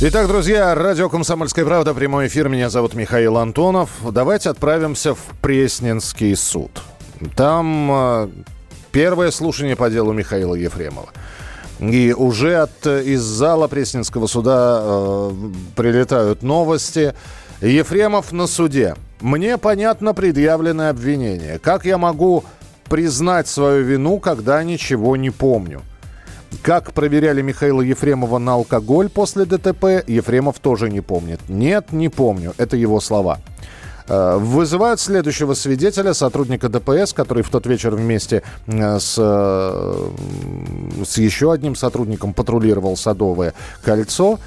Итак, друзья, радио «Комсомольская правда», прямой эфир. Меня зовут Михаил Антонов. Давайте отправимся в Пресненский суд. Там э, первое слушание по делу Михаила Ефремова. И уже от, из зала Пресненского суда э, прилетают новости. Ефремов на суде. Мне понятно предъявленное обвинение. Как я могу признать свою вину, когда ничего не помню? Как проверяли Михаила Ефремова на алкоголь после ДТП, Ефремов тоже не помнит. Нет, не помню. Это его слова. Э, вызывают следующего свидетеля, сотрудника ДПС, который в тот вечер вместе э, с, э, с еще одним сотрудником патрулировал Садовое кольцо.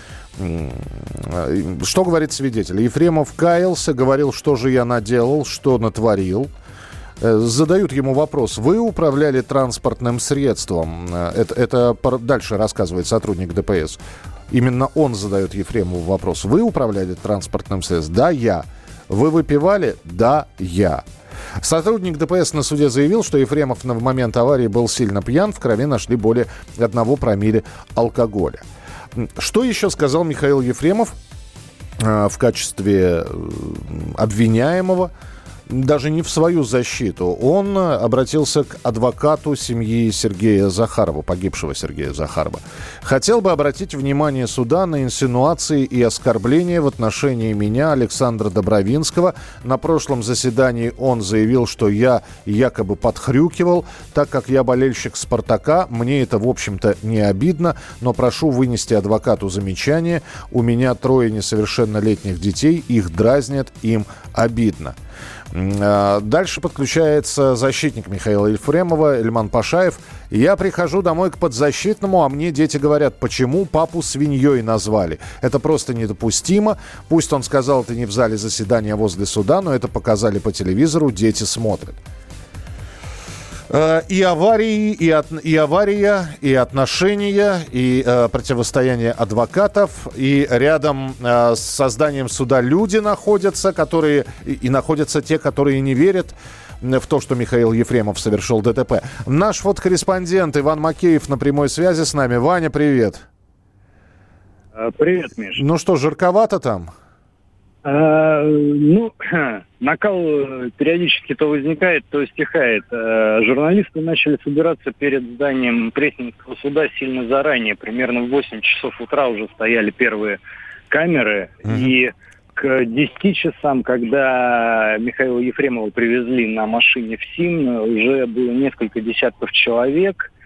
Что говорит свидетель? Ефремов каялся, говорил, что же я наделал, что натворил. Э, задают ему вопрос. Вы управляли транспортным средством? Э, это, это дальше рассказывает сотрудник ДПС. Именно он задает Ефремову вопрос. Вы управляли транспортным средством? Да, я. Вы выпивали? Да, я. Сотрудник ДПС на суде заявил, что Ефремов на момент аварии был сильно пьян. В крови нашли более одного промилле алкоголя. Что еще сказал Михаил Ефремов э, в качестве обвиняемого? Даже не в свою защиту. Он обратился к адвокату семьи Сергея Захарова, погибшего Сергея Захарова. Хотел бы обратить внимание суда на инсинуации и оскорбления в отношении меня, Александра Добровинского. На прошлом заседании он заявил, что я якобы подхрюкивал. Так как я болельщик «Спартака», мне это, в общем-то, не обидно, но прошу вынести адвокату замечание. У меня трое несовершеннолетних детей, их дразнят, им обидно. А, дальше подключается защитник Михаила Ельфремова, Эльман Пашаев. Я прихожу домой к подзащитному, а мне дети говорят, почему папу свиньей назвали. Это просто недопустимо. Пусть он сказал это не в зале заседания, возле суда, но это показали по телевизору, дети смотрят. Э, и аварии, и, от, и авария, и отношения, и э, противостояние адвокатов, и рядом э, с созданием суда люди находятся, которые и, и находятся те, которые не верят в то, что Михаил Ефремов совершил ДТП. Наш фотокорреспондент Иван Макеев на прямой связи с нами. Ваня, привет. Привет, Миш. Ну что, жарковато там? А, ну, накал э, периодически то возникает, то стихает. А, журналисты начали собираться перед зданием Пресненского суда сильно заранее. Примерно в 8 часов утра уже стояли первые камеры. Mm-hmm. И к 10 часам, когда Михаила Ефремова привезли на машине в СИМ, уже было несколько десятков человек –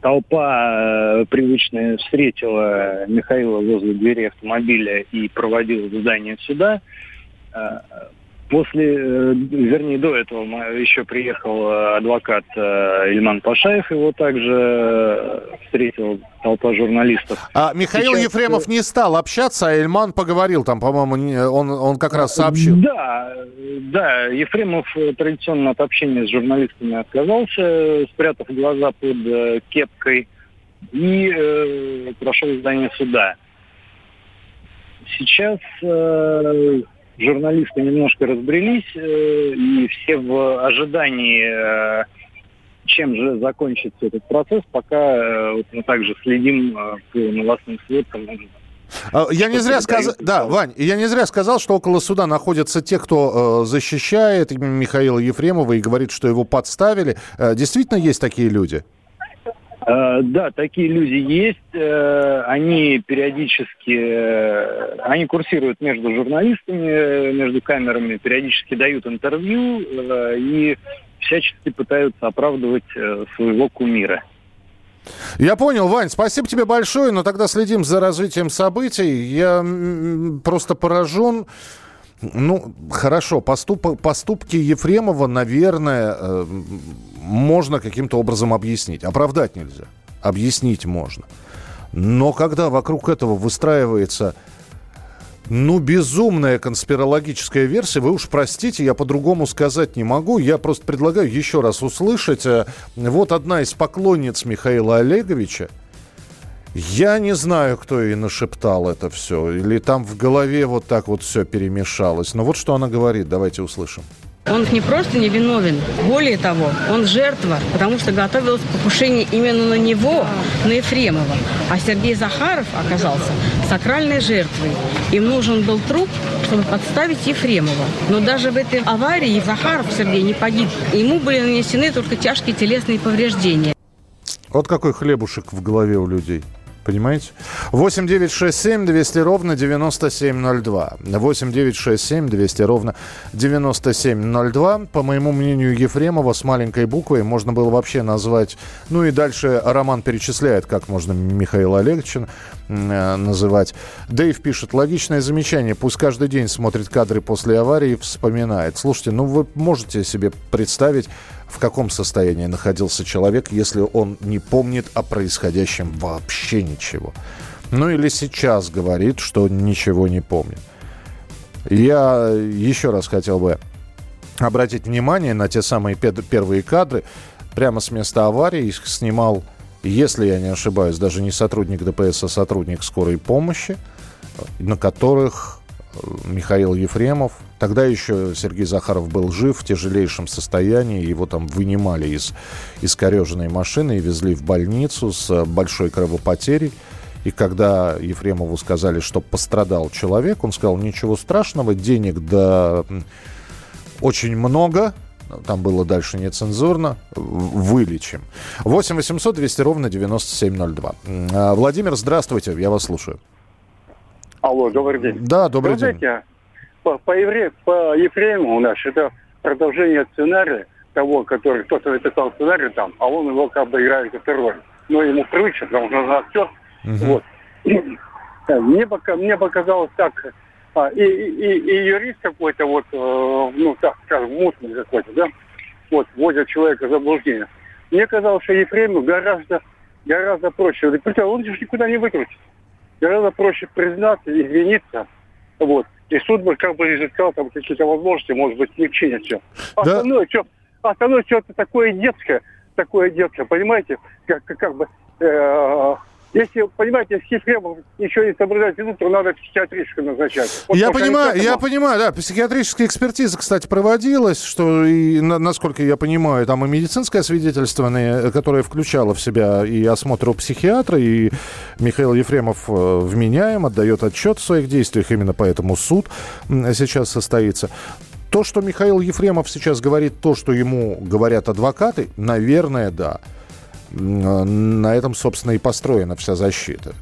толпа э, привычная встретила Михаила возле двери автомобиля и проводила в здание суда. После, э, вернее, до этого еще приехал э, адвокат э, Ильман Пашаев, его также встретил толпа журналистов. А Михаил Сейчас... Ефремов не стал общаться, а Ильман поговорил там, по-моему, он, он как раз сообщил. Да, да, Ефремов традиционно от общения с журналистами отказался, спрятав глаза под кепкой и э, прошел здание суда. Сейчас э, журналисты немножко разбрелись, э, и все в ожидании, э, чем же закончится этот процесс, пока э, вот мы также следим по новостным сводкам. А, я не зря сказал, да, Вань, я не зря сказал, что около суда находятся те, кто э, защищает Михаила Ефремова и говорит, что его подставили. Э, действительно есть такие люди? Э, да, такие люди есть. Э, они периодически, э, они курсируют между журналистами, между камерами, периодически дают интервью и всячески пытаются оправдывать своего кумира. Я понял, Вань, спасибо тебе большое, но тогда следим за развитием событий. Я просто поражен ну, хорошо, поступ, поступки Ефремова, наверное, э, можно каким-то образом объяснить. Оправдать нельзя. Объяснить можно. Но когда вокруг этого выстраивается Ну, безумная конспирологическая версия. Вы уж простите, я по-другому сказать не могу. Я просто предлагаю еще раз услышать. Э, вот одна из поклонниц Михаила Олеговича. Я не знаю, кто ей нашептал это все. Или там в голове вот так вот все перемешалось. Но вот что она говорит. Давайте услышим. Он не просто не виновен, более того, он жертва, потому что готовилось покушение именно на него, на Ефремова. А Сергей Захаров оказался сакральной жертвой. Им нужен был труп, чтобы подставить Ефремова. Но даже в этой аварии Захаров Сергей не погиб. Ему были нанесены только тяжкие телесные повреждения. Вот какой хлебушек в голове у людей. Понимаете? 8 9 6 7 200 ровно 9702. 8 9 6 7 200 ровно 9702. По моему мнению, Ефремова с маленькой буквой можно было вообще назвать... Ну и дальше Роман перечисляет, как можно Михаила Олеговича называть. Дэйв пишет, логичное замечание. Пусть каждый день смотрит кадры после аварии и вспоминает. Слушайте, ну вы можете себе представить в каком состоянии находился человек, если он не помнит о происходящем вообще ничего. Ну или сейчас говорит, что ничего не помнит. Я еще раз хотел бы обратить внимание на те самые первые кадры. Прямо с места аварии их снимал, если я не ошибаюсь, даже не сотрудник ДПС, а сотрудник скорой помощи, на которых Михаил Ефремов. Тогда еще Сергей Захаров был жив в тяжелейшем состоянии. Его там вынимали из искореженной машины и везли в больницу с большой кровопотерей. И когда Ефремову сказали, что пострадал человек, он сказал, ничего страшного, денег да очень много, там было дальше нецензурно, вылечим. 8 800 200 ровно 9702. А, Владимир, здравствуйте, я вас слушаю. Алло, добрый день. Да, добрый Вы день. Знаете, по, по, евре, по Ефремову наш, это продолжение сценария того, который кто-то написал сценарий там, а он его как бы играет эту роль. Но ему привычно, потому что он актер. Угу. Вот. Мне, пока, мне показалось так, а, и, и, и юрист какой-то вот, э, ну так скажем, мутный какой-то, да, вот, возят человека в заблуждение. Мне казалось, что Ефремов гораздо, гораздо проще. Причем он же никуда не выкрутится гораздо проще признаться, извиниться, вот. И суд бы как бы изыскал там какие-то возможности, может быть, смягчения все. Остальное, да. что, остальное что-то такое детское, такое детское, понимаете, как, как, как бы э, если, понимаете, если Ефремов еще не соблюдает вину, то надо психиатрическую назначать. Вот я понимаю, я понимаю, да. Психиатрическая экспертиза, кстати, проводилась, что, и, на, насколько я понимаю, там и медицинское свидетельствование, которое включало в себя и осмотр у психиатра, и Михаил Ефремов э, вменяем, отдает отчет в своих действиях, именно поэтому суд сейчас состоится. То, что Михаил Ефремов сейчас говорит, то, что ему говорят адвокаты, наверное, да на этом, собственно, и построена вся защита.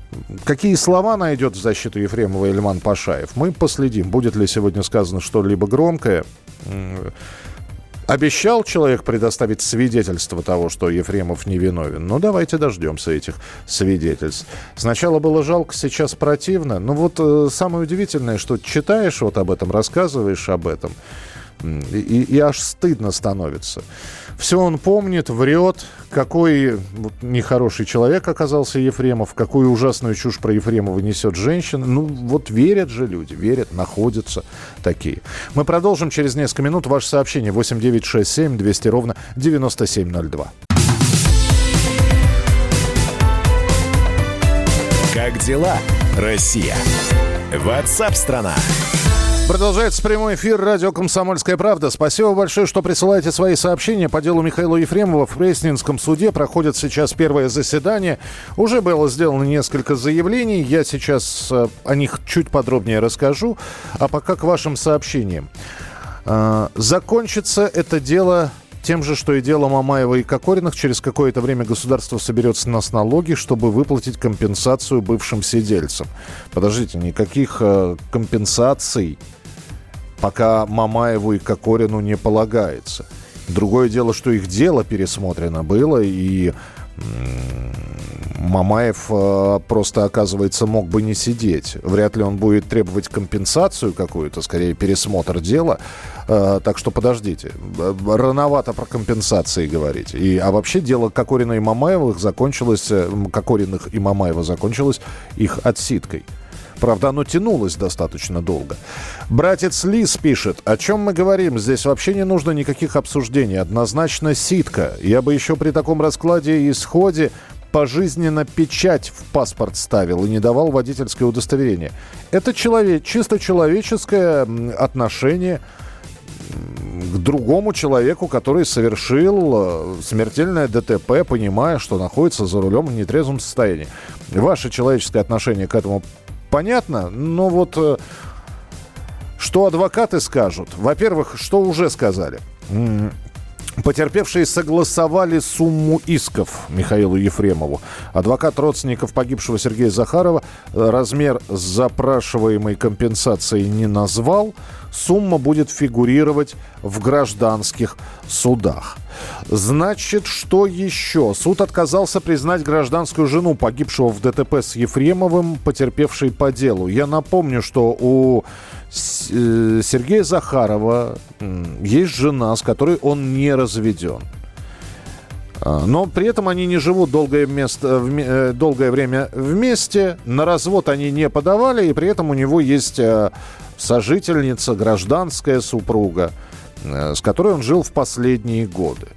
Какие слова найдет в защиту Ефремова Ильман Пашаев? Мы последим. Будет ли сегодня сказано что-либо громкое? Обещал человек предоставить свидетельство того, что Ефремов невиновен. Ну, давайте дождемся этих свидетельств. Сначала было жалко, сейчас противно. Но вот э, самое удивительное, что читаешь вот об этом, рассказываешь об этом, и, и аж стыдно становится. Все он помнит, врет, какой вот, нехороший человек оказался Ефремов, какую ужасную чушь про Ефремова несет женщина. Ну, вот верят же люди, верят, находятся такие. Мы продолжим через несколько минут. Ваше сообщение 8967 200 ровно 9702. Как дела, Россия? Ватсап-страна! страна Продолжается прямой эфир радио «Комсомольская правда». Спасибо большое, что присылаете свои сообщения по делу Михаила Ефремова. В Пресненском суде проходит сейчас первое заседание. Уже было сделано несколько заявлений. Я сейчас э, о них чуть подробнее расскажу. А пока к вашим сообщениям. Э, закончится это дело тем же, что и дело Мамаева и Кокориных, через какое-то время государство соберет с нас налоги, чтобы выплатить компенсацию бывшим сидельцам. Подождите, никаких э, компенсаций пока Мамаеву и Кокорину не полагается. Другое дело, что их дело пересмотрено было, и Мамаев э, просто, оказывается, мог бы не сидеть. Вряд ли он будет требовать компенсацию какую-то, скорее пересмотр дела. Э, так что подождите. Рановато про компенсации говорить. И, а вообще дело Кокорина и Мамаевых закончилось, э, Кокориных и Мамаева закончилось их отсидкой. Правда, оно тянулось достаточно долго. Братец Лис пишет, о чем мы говорим? Здесь вообще не нужно никаких обсуждений. Однозначно ситка. Я бы еще при таком раскладе и исходе пожизненно печать в паспорт ставил и не давал водительское удостоверение. Это человек, чисто человеческое отношение к другому человеку, который совершил э, смертельное ДТП, понимая, что находится за рулем в нетрезвом состоянии. Ваше человеческое отношение к этому понятно, но вот э, что адвокаты скажут? Во-первых, что уже сказали? Потерпевшие согласовали сумму исков Михаилу Ефремову. Адвокат родственников погибшего Сергея Захарова э, размер запрашиваемой компенсации не назвал. Сумма будет фигурировать в гражданских судах. Значит, что еще? Суд отказался признать гражданскую жену погибшего в ДТП с Ефремовым, потерпевшей по делу. Я напомню, что у Э, Сергея Захарова есть жена, с которой он не разведен. А, но при этом они не живут долгое, место, э, долгое время вместе, на развод они не подавали, и при этом у него есть э, сожительница, гражданская супруга, с которой он жил в последние годы.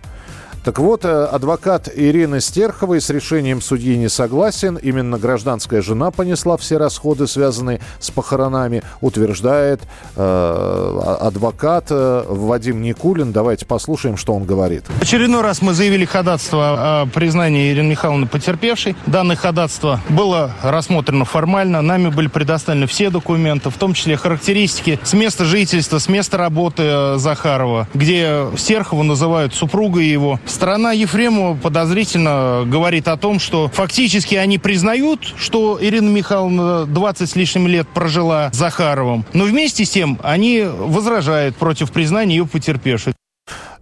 Так вот, э, адвокат Ирины Стерховой с решением судьи не согласен. Именно гражданская жена понесла все расходы, связанные с похоронами, утверждает э, адвокат э, Вадим Никулин. Давайте послушаем, что он говорит. В очередной раз мы заявили ходатство о признании Ирины Михайловны потерпевшей. Данное ходатство было рассмотрено формально. Нами были предоставлены все документы, в том числе характеристики с места жительства, с места работы э, Захарова, где Стерхову называют супругой его. Сторона Ефремова подозрительно говорит о том, что фактически они признают, что Ирина Михайловна 20 с лишним лет прожила Захаровым, но вместе с тем они возражают против признания ее потерпевшей.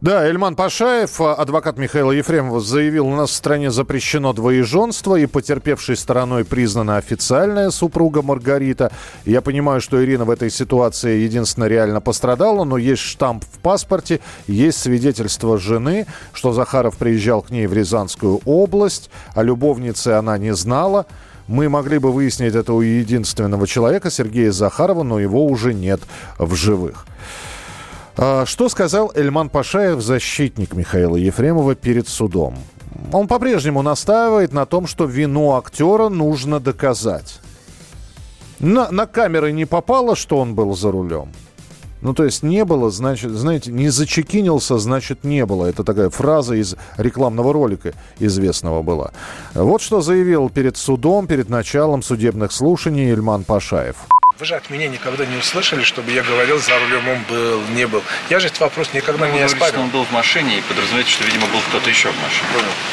Да, Эльман Пашаев, адвокат Михаила Ефремова, заявил, у нас в стране запрещено двоеженство, и потерпевшей стороной признана официальная супруга Маргарита. Я понимаю, что Ирина в этой ситуации единственно реально пострадала, но есть штамп в паспорте, есть свидетельство жены, что Захаров приезжал к ней в Рязанскую область, а любовнице она не знала. Мы могли бы выяснить это у единственного человека, Сергея Захарова, но его уже нет в живых. А, что сказал Эльман Пашаев, защитник Михаила Ефремова, перед судом? Он по-прежнему настаивает на том, что вину актера нужно доказать. На, на камеры не попало, что он был за рулем. Ну, то есть не было, значит, знаете, не зачекинился, значит, не было. Это такая фраза из рекламного ролика известного была. Вот что заявил перед судом, перед началом судебных слушаний Ильман Пашаев. Вы же от меня никогда не услышали, чтобы я говорил, за рулем он был, не был. Я же этот вопрос никогда ну, не что он был в машине и подразумеваете, что, видимо, был кто-то еще в машине.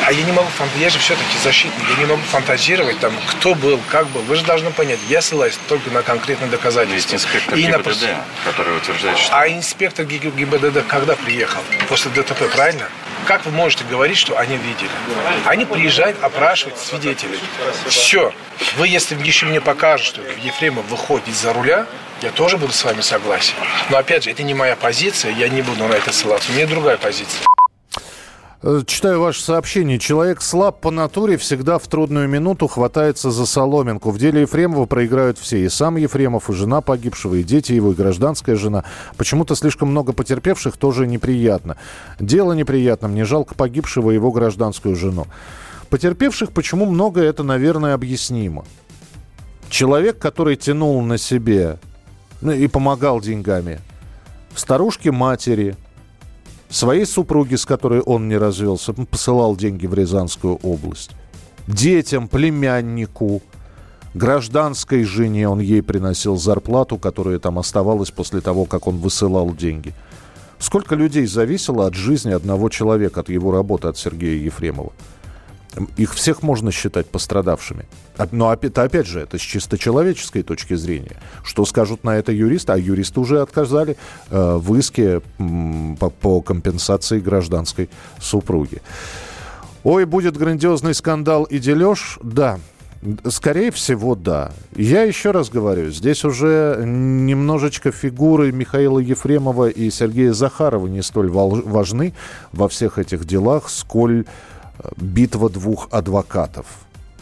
А я не могу, я же все-таки защитник, я не могу фантазировать, там, кто был, как был. Вы же должны понять, я ссылаюсь только на конкретные доказательства. Есть инспектор и ГИБДД, на... который утверждает, что... А инспектор ГИБДД когда приехал? После ДТП, правильно? Как вы можете говорить, что они видели? Они приезжают опрашивать свидетелей. Все. Вы, если еще мне покажете, что Ефремов выходит за руля, я тоже буду с вами согласен. Но опять же, это не моя позиция, я не буду на это ссылаться. У меня другая позиция. Э, читаю ваше сообщение. Человек слаб по натуре, всегда в трудную минуту хватается за соломинку. В деле Ефремова проиграют все. И сам Ефремов, и жена погибшего, и дети его, и гражданская жена. Почему-то слишком много потерпевших тоже неприятно. Дело неприятно. Мне жалко погибшего и его гражданскую жену. Потерпевших почему много, это, наверное, объяснимо. Человек, который тянул на себе ну, и помогал деньгами. Старушке матери – своей супруге, с которой он не развелся, посылал деньги в Рязанскую область. Детям, племяннику, гражданской жене он ей приносил зарплату, которая там оставалась после того, как он высылал деньги. Сколько людей зависело от жизни одного человека, от его работы, от Сергея Ефремова? Их всех можно считать пострадавшими. Но это, опять же, это с чисто человеческой точки зрения. Что скажут на это юристы? А юристы уже отказали э, в иске по, по компенсации гражданской супруги. Ой, будет грандиозный скандал и дележ? Да. Скорее всего, да. Я еще раз говорю, здесь уже немножечко фигуры Михаила Ефремова и Сергея Захарова не столь важны во всех этих делах, сколь битва двух адвокатов.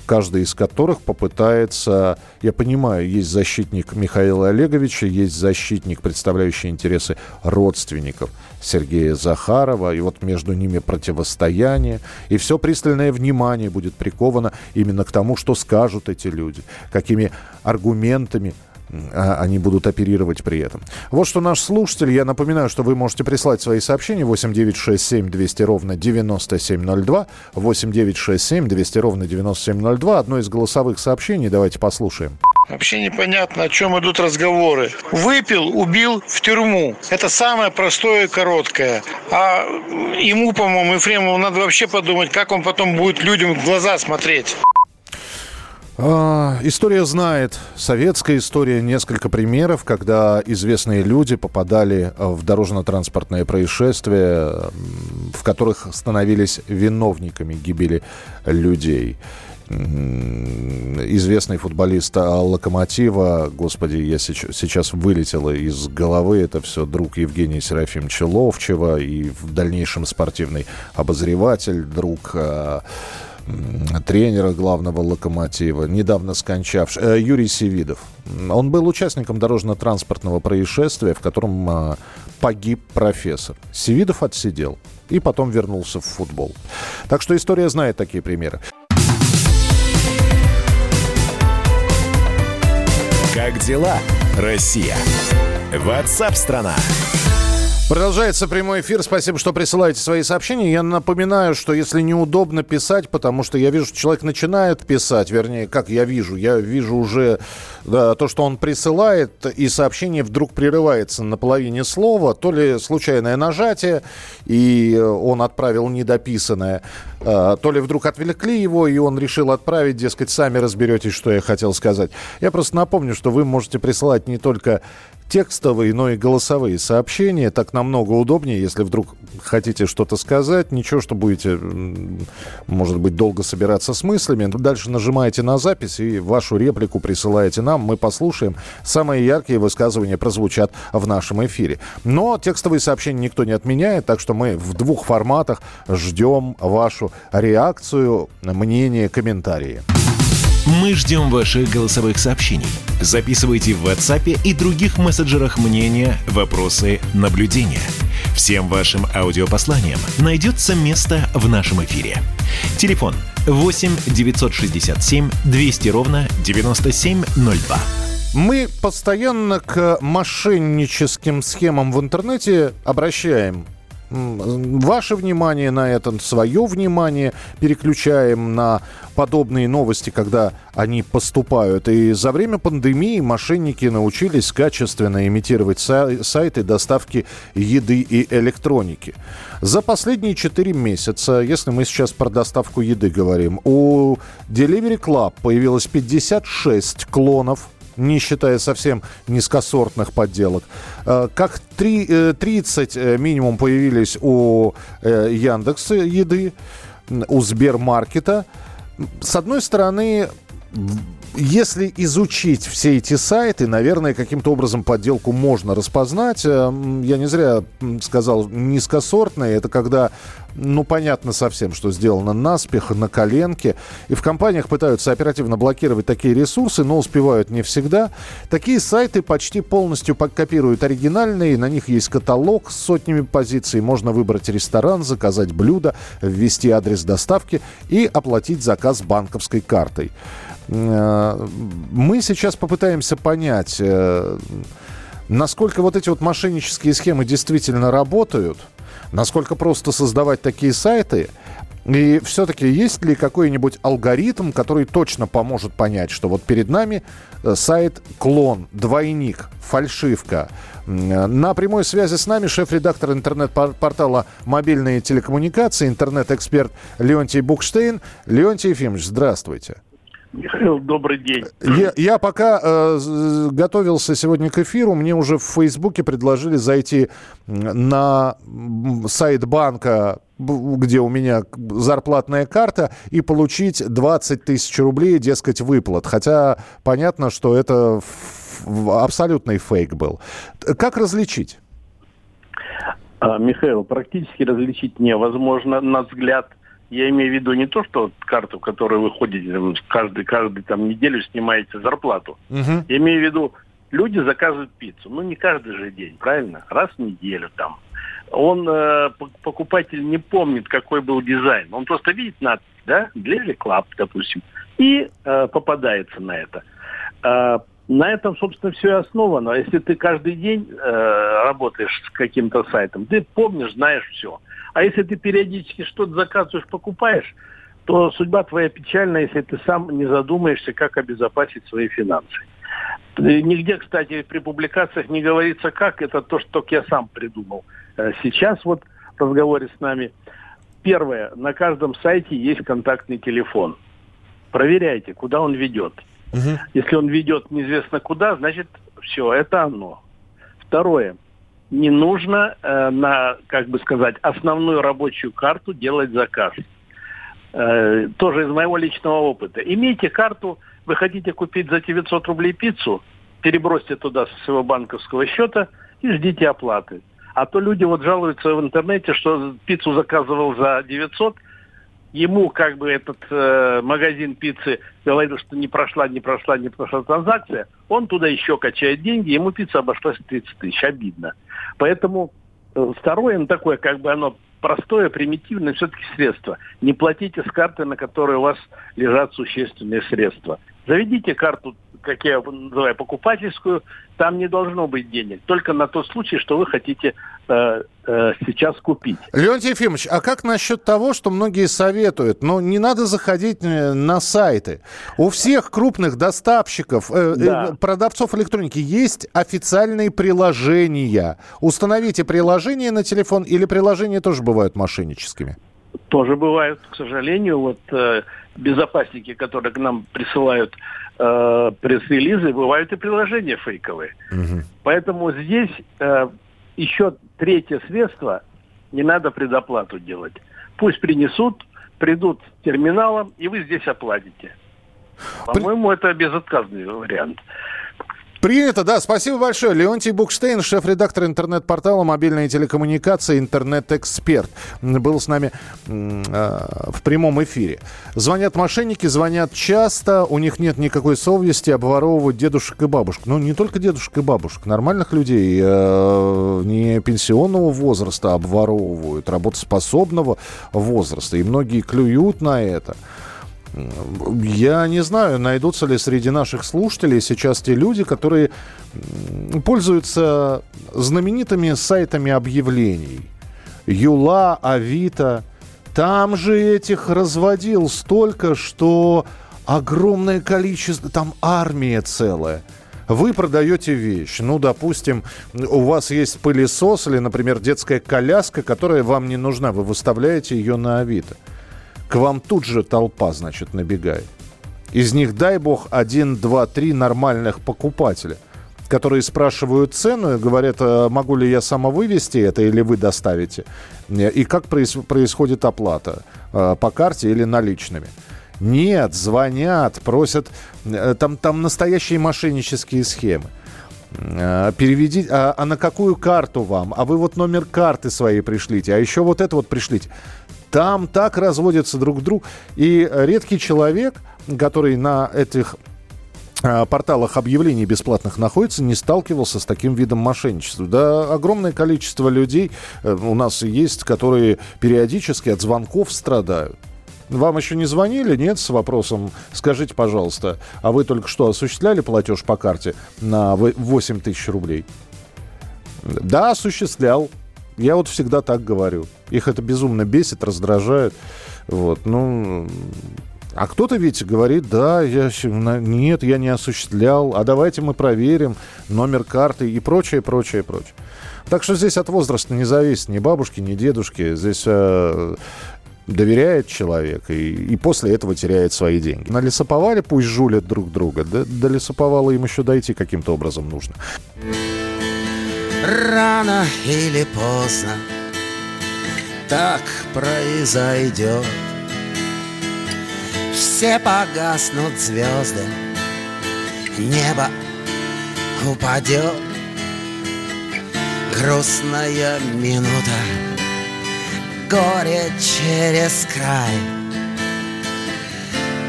каждый из которых попытается, я понимаю, есть защитник Михаила Олеговича, есть защитник, представляющий интересы родственников Сергея Захарова, и вот между ними противостояние, и все пристальное внимание будет приковано именно к тому, что скажут эти люди, какими аргументами они будут оперировать при этом. Вот что наш слушатель. Я напоминаю, что вы можете прислать свои сообщения 8 9 6 7 200 ровно 9702. 8 9 6 7 200 ровно 9702. Одно из голосовых сообщений. Давайте послушаем. Вообще непонятно, о чем идут разговоры. Выпил, убил в тюрьму. Это самое простое и короткое. А ему, по-моему, Ефремову надо вообще подумать, как он потом будет людям в глаза смотреть. А, история знает, советская история, несколько примеров, когда известные люди попадали в дорожно-транспортное происшествие, в которых становились виновниками гибели людей. Известный футболист Локомотива, господи, я сейчас, вылетело из головы это все, друг Евгения Серафимовича Ловчева и в дальнейшем спортивный обозреватель, друг а, тренера главного локомотива, недавно скончавший, э, Юрий Севидов. Он был участником дорожно-транспортного происшествия, в котором э, погиб профессор. Севидов отсидел и потом вернулся в футбол. Так что история знает такие примеры. Как дела, Россия? Ватсап-страна! Продолжается прямой эфир. Спасибо, что присылаете свои сообщения. Я напоминаю, что если неудобно писать, потому что я вижу, что человек начинает писать, вернее, как я вижу, я вижу уже да, то, что он присылает, и сообщение вдруг прерывается на половине слова, то ли случайное нажатие, и он отправил недописанное, а, то ли вдруг отвлекли его, и он решил отправить, дескать, сами разберетесь, что я хотел сказать. Я просто напомню, что вы можете присылать не только текстовые, но и голосовые сообщения. Так намного удобнее, если вдруг хотите что-то сказать. Ничего, что будете, может быть, долго собираться с мыслями. Дальше нажимаете на запись и вашу реплику присылаете нам. Мы послушаем. Самые яркие высказывания прозвучат в нашем эфире. Но текстовые сообщения никто не отменяет, так что мы в двух форматах ждем вашу реакцию, мнение, комментарии. Мы ждем ваших голосовых сообщений. Записывайте в WhatsApp и других мессенджерах мнения, вопросы, наблюдения. Всем вашим аудиопосланиям найдется место в нашем эфире. Телефон 8 967 200 ровно 9702. Мы постоянно к мошенническим схемам в интернете обращаем ваше внимание на это, свое внимание переключаем на подобные новости, когда они поступают. И за время пандемии мошенники научились качественно имитировать сайты доставки еды и электроники. За последние 4 месяца, если мы сейчас про доставку еды говорим, у Delivery Club появилось 56 клонов не считая совсем низкосортных подделок. Э, как 3, 30 э, э, минимум появились у Яндекса еды, у Сбермаркета. С одной стороны, если изучить все эти сайты, наверное, каким-то образом подделку можно распознать. Я не зря сказал низкосортные. Это когда ну, понятно совсем, что сделано наспех, на коленке. И в компаниях пытаются оперативно блокировать такие ресурсы, но успевают не всегда. Такие сайты почти полностью копируют оригинальные. На них есть каталог с сотнями позиций. Можно выбрать ресторан, заказать блюдо, ввести адрес доставки и оплатить заказ банковской картой. Э, мы сейчас попытаемся понять, э, насколько вот эти вот мошеннические схемы действительно работают – Насколько просто создавать такие сайты? И все-таки есть ли какой-нибудь алгоритм, который точно поможет понять, что вот перед нами э, сайт клон, двойник, фальшивка. На прямой связи с нами шеф-редактор интернет-портала «Мобильные телекоммуникации», интернет-эксперт Леонтий Букштейн. Леонтий Ефимович, здравствуйте. Михаил, добрый день. Я, я пока э, готовился сегодня к эфиру, мне уже в Фейсбуке предложили зайти на сайт банка где у меня зарплатная карта, и получить 20 тысяч рублей, дескать, выплат. Хотя понятно, что это абсолютный фейк был. Как различить? А, Михаил, практически различить невозможно. На взгляд я имею в виду не то, что карту, которую вы ходите там, каждый, каждый там неделю снимаете зарплату. Мгм. Я имею в виду, люди заказывают пиццу. Ну, не каждый же день, правильно? Раз в неделю там. Он, э, покупатель не помнит, какой был дизайн. Он просто видит надпись, да, Delivery Club, допустим, и э, попадается на это. Э, на этом, собственно, все и основано. Если ты каждый день э, работаешь с каким-то сайтом, ты помнишь, знаешь все. А если ты периодически что-то заказываешь, покупаешь, то судьба твоя печальна, если ты сам не задумаешься, как обезопасить свои финансы. Э, Нигде, кстати, при публикациях не говорится как, это то, что только я сам придумал. Э, Сейчас вот в разговоре с нами, первое, на каждом сайте есть контактный телефон. Проверяйте, куда он ведет. Мгм. Если он ведет неизвестно куда, значит, все, это оно. Второе. Не нужно э, на, как бы сказать, основную рабочую карту делать заказ. Э, тоже из моего личного опыта. Имейте карту, вы хотите купить за 900 рублей пиццу, перебросьте туда со своего банковского счета и ждите оплаты. А то люди вот жалуются в интернете, что пиццу заказывал за 900, ему как бы этот э, магазин пиццы говорил, что не прошла, не прошла, не прошла транзакция, он туда еще качает деньги, ему пицца обошлась в 30 тысяч. Обидно. Поэтому э, второе, ну, такое, как бы оно простое, примитивное все-таки средство. Не платите с карты, на которой у вас лежат существенные средства. Заведите карту, как я называю, покупательскую, там не должно быть денег. Только на тот случай, что вы хотите э, э, сейчас купить. Леонтий Ефимович, а как насчет того, что многие советуют? Ну, не надо заходить э, на сайты. У всех крупных доставщиков, э, э, Да. продавцов электроники есть официальные приложения. Установите приложение на телефон или приложения тоже бывают мошенническими? Тоже бывают, к сожалению, вот э, безопасники, которые к нам присылают э, пресс-релизы, бывают и приложения фейковые. Поэтому здесь э, еще третье средство, не надо предоплату делать. Пусть принесут, придут терминалом, и вы здесь оплатите. По-моему, это безотказный вариант. Принято, да. Спасибо большое. Леонтий Букштейн, шеф-редактор интернет-портала «Мобильные телекоммуникации», интернет-эксперт, был с нами э, в прямом эфире. Звонят мошенники, звонят часто, у них нет никакой совести обворовывать дедушек и бабушек. Ну, не только дедушек и бабушек, нормальных людей, э, не пенсионного возраста обворовывают, работоспособного возраста. И многие клюют на это. Я не знаю, найдутся ли среди наших слушателей сейчас те люди, которые пользуются знаменитыми сайтами объявлений. Юла, Авито. Там же этих разводил столько, что огромное количество, там армия целая. Вы продаете вещь. Ну, допустим, у вас есть пылесос или, например, детская коляска, которая вам не нужна. Вы выставляете ее на Авито к вам тут же толпа, значит, набегает. Из них, дай бог, один, два, три нормальных покупателя, которые спрашивают цену и говорят, «А могу ли я сама вывести это или вы доставите, и как проис- происходит оплата, э, по карте или наличными. Нет, звонят, просят, э, там, там настоящие мошеннические схемы. Э, Переведи, а, а на какую карту вам? А вы вот номер карты своей пришлите, а еще вот это вот пришлите. Там так разводятся друг к другу. И редкий человек, который на этих а, порталах объявлений бесплатных находится, не сталкивался с таким видом мошенничества. Да, огромное количество людей э, у нас есть, которые периодически от звонков страдают. Вам еще не звонили, нет, с вопросом, скажите, пожалуйста, а вы только что осуществляли платеж по карте на вы- 8 тысяч рублей? Да, осуществлял. Я вот всегда так говорю. Их это безумно бесит, раздражает. Вот, ну... А кто-то ведь говорит, да, я, на- нет, я не осуществлял, а давайте мы проверим номер карты и прочее, прочее, прочее. Так что здесь от возраста не зависит ни бабушки, ни дедушки. Здесь э, доверяет человек и, и после этого теряет свои деньги. Налесоповали, пусть жулят друг друга. Да, до лесоповала им еще дойти каким-то образом нужно. Рано или поздно так произойдет. Все погаснут звезды, небо упадет. Грустная минута горе через край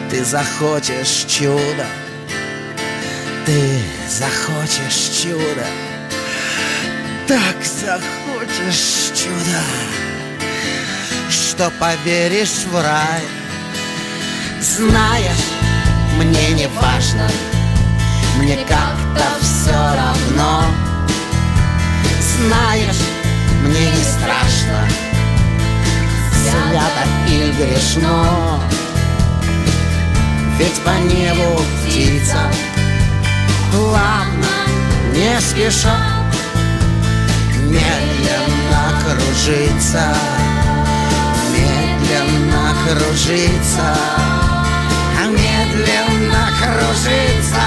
Ты захочешь чудо Ты захочешь чудо Так захочешь чудо Что поверишь в рай. Знаешь, мне не важно Мне как-то все равно. Знаешь, мне не страшно Свято и грешно. Ведь по небу птица Плавно, не спеша Медленно кружится Медленно кружится Медленно кружится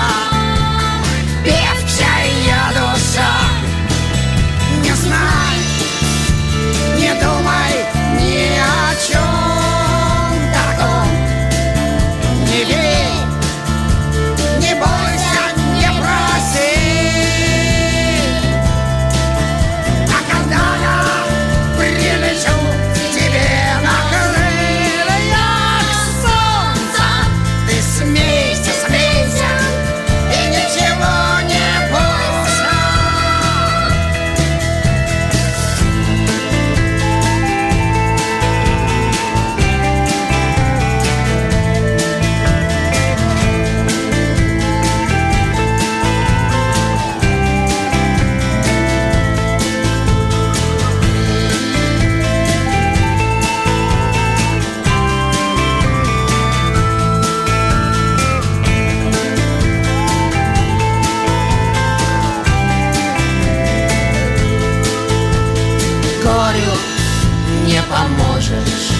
поможешь,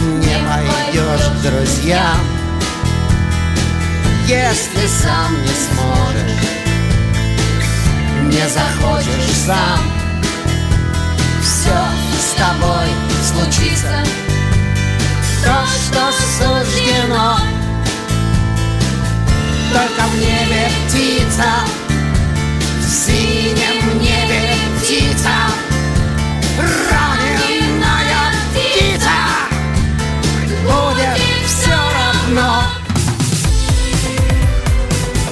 не пойдешь к друзьям, если сам не сможешь, не захочешь сам. Все с тобой случится, то, что суждено, только в небе птица, в синем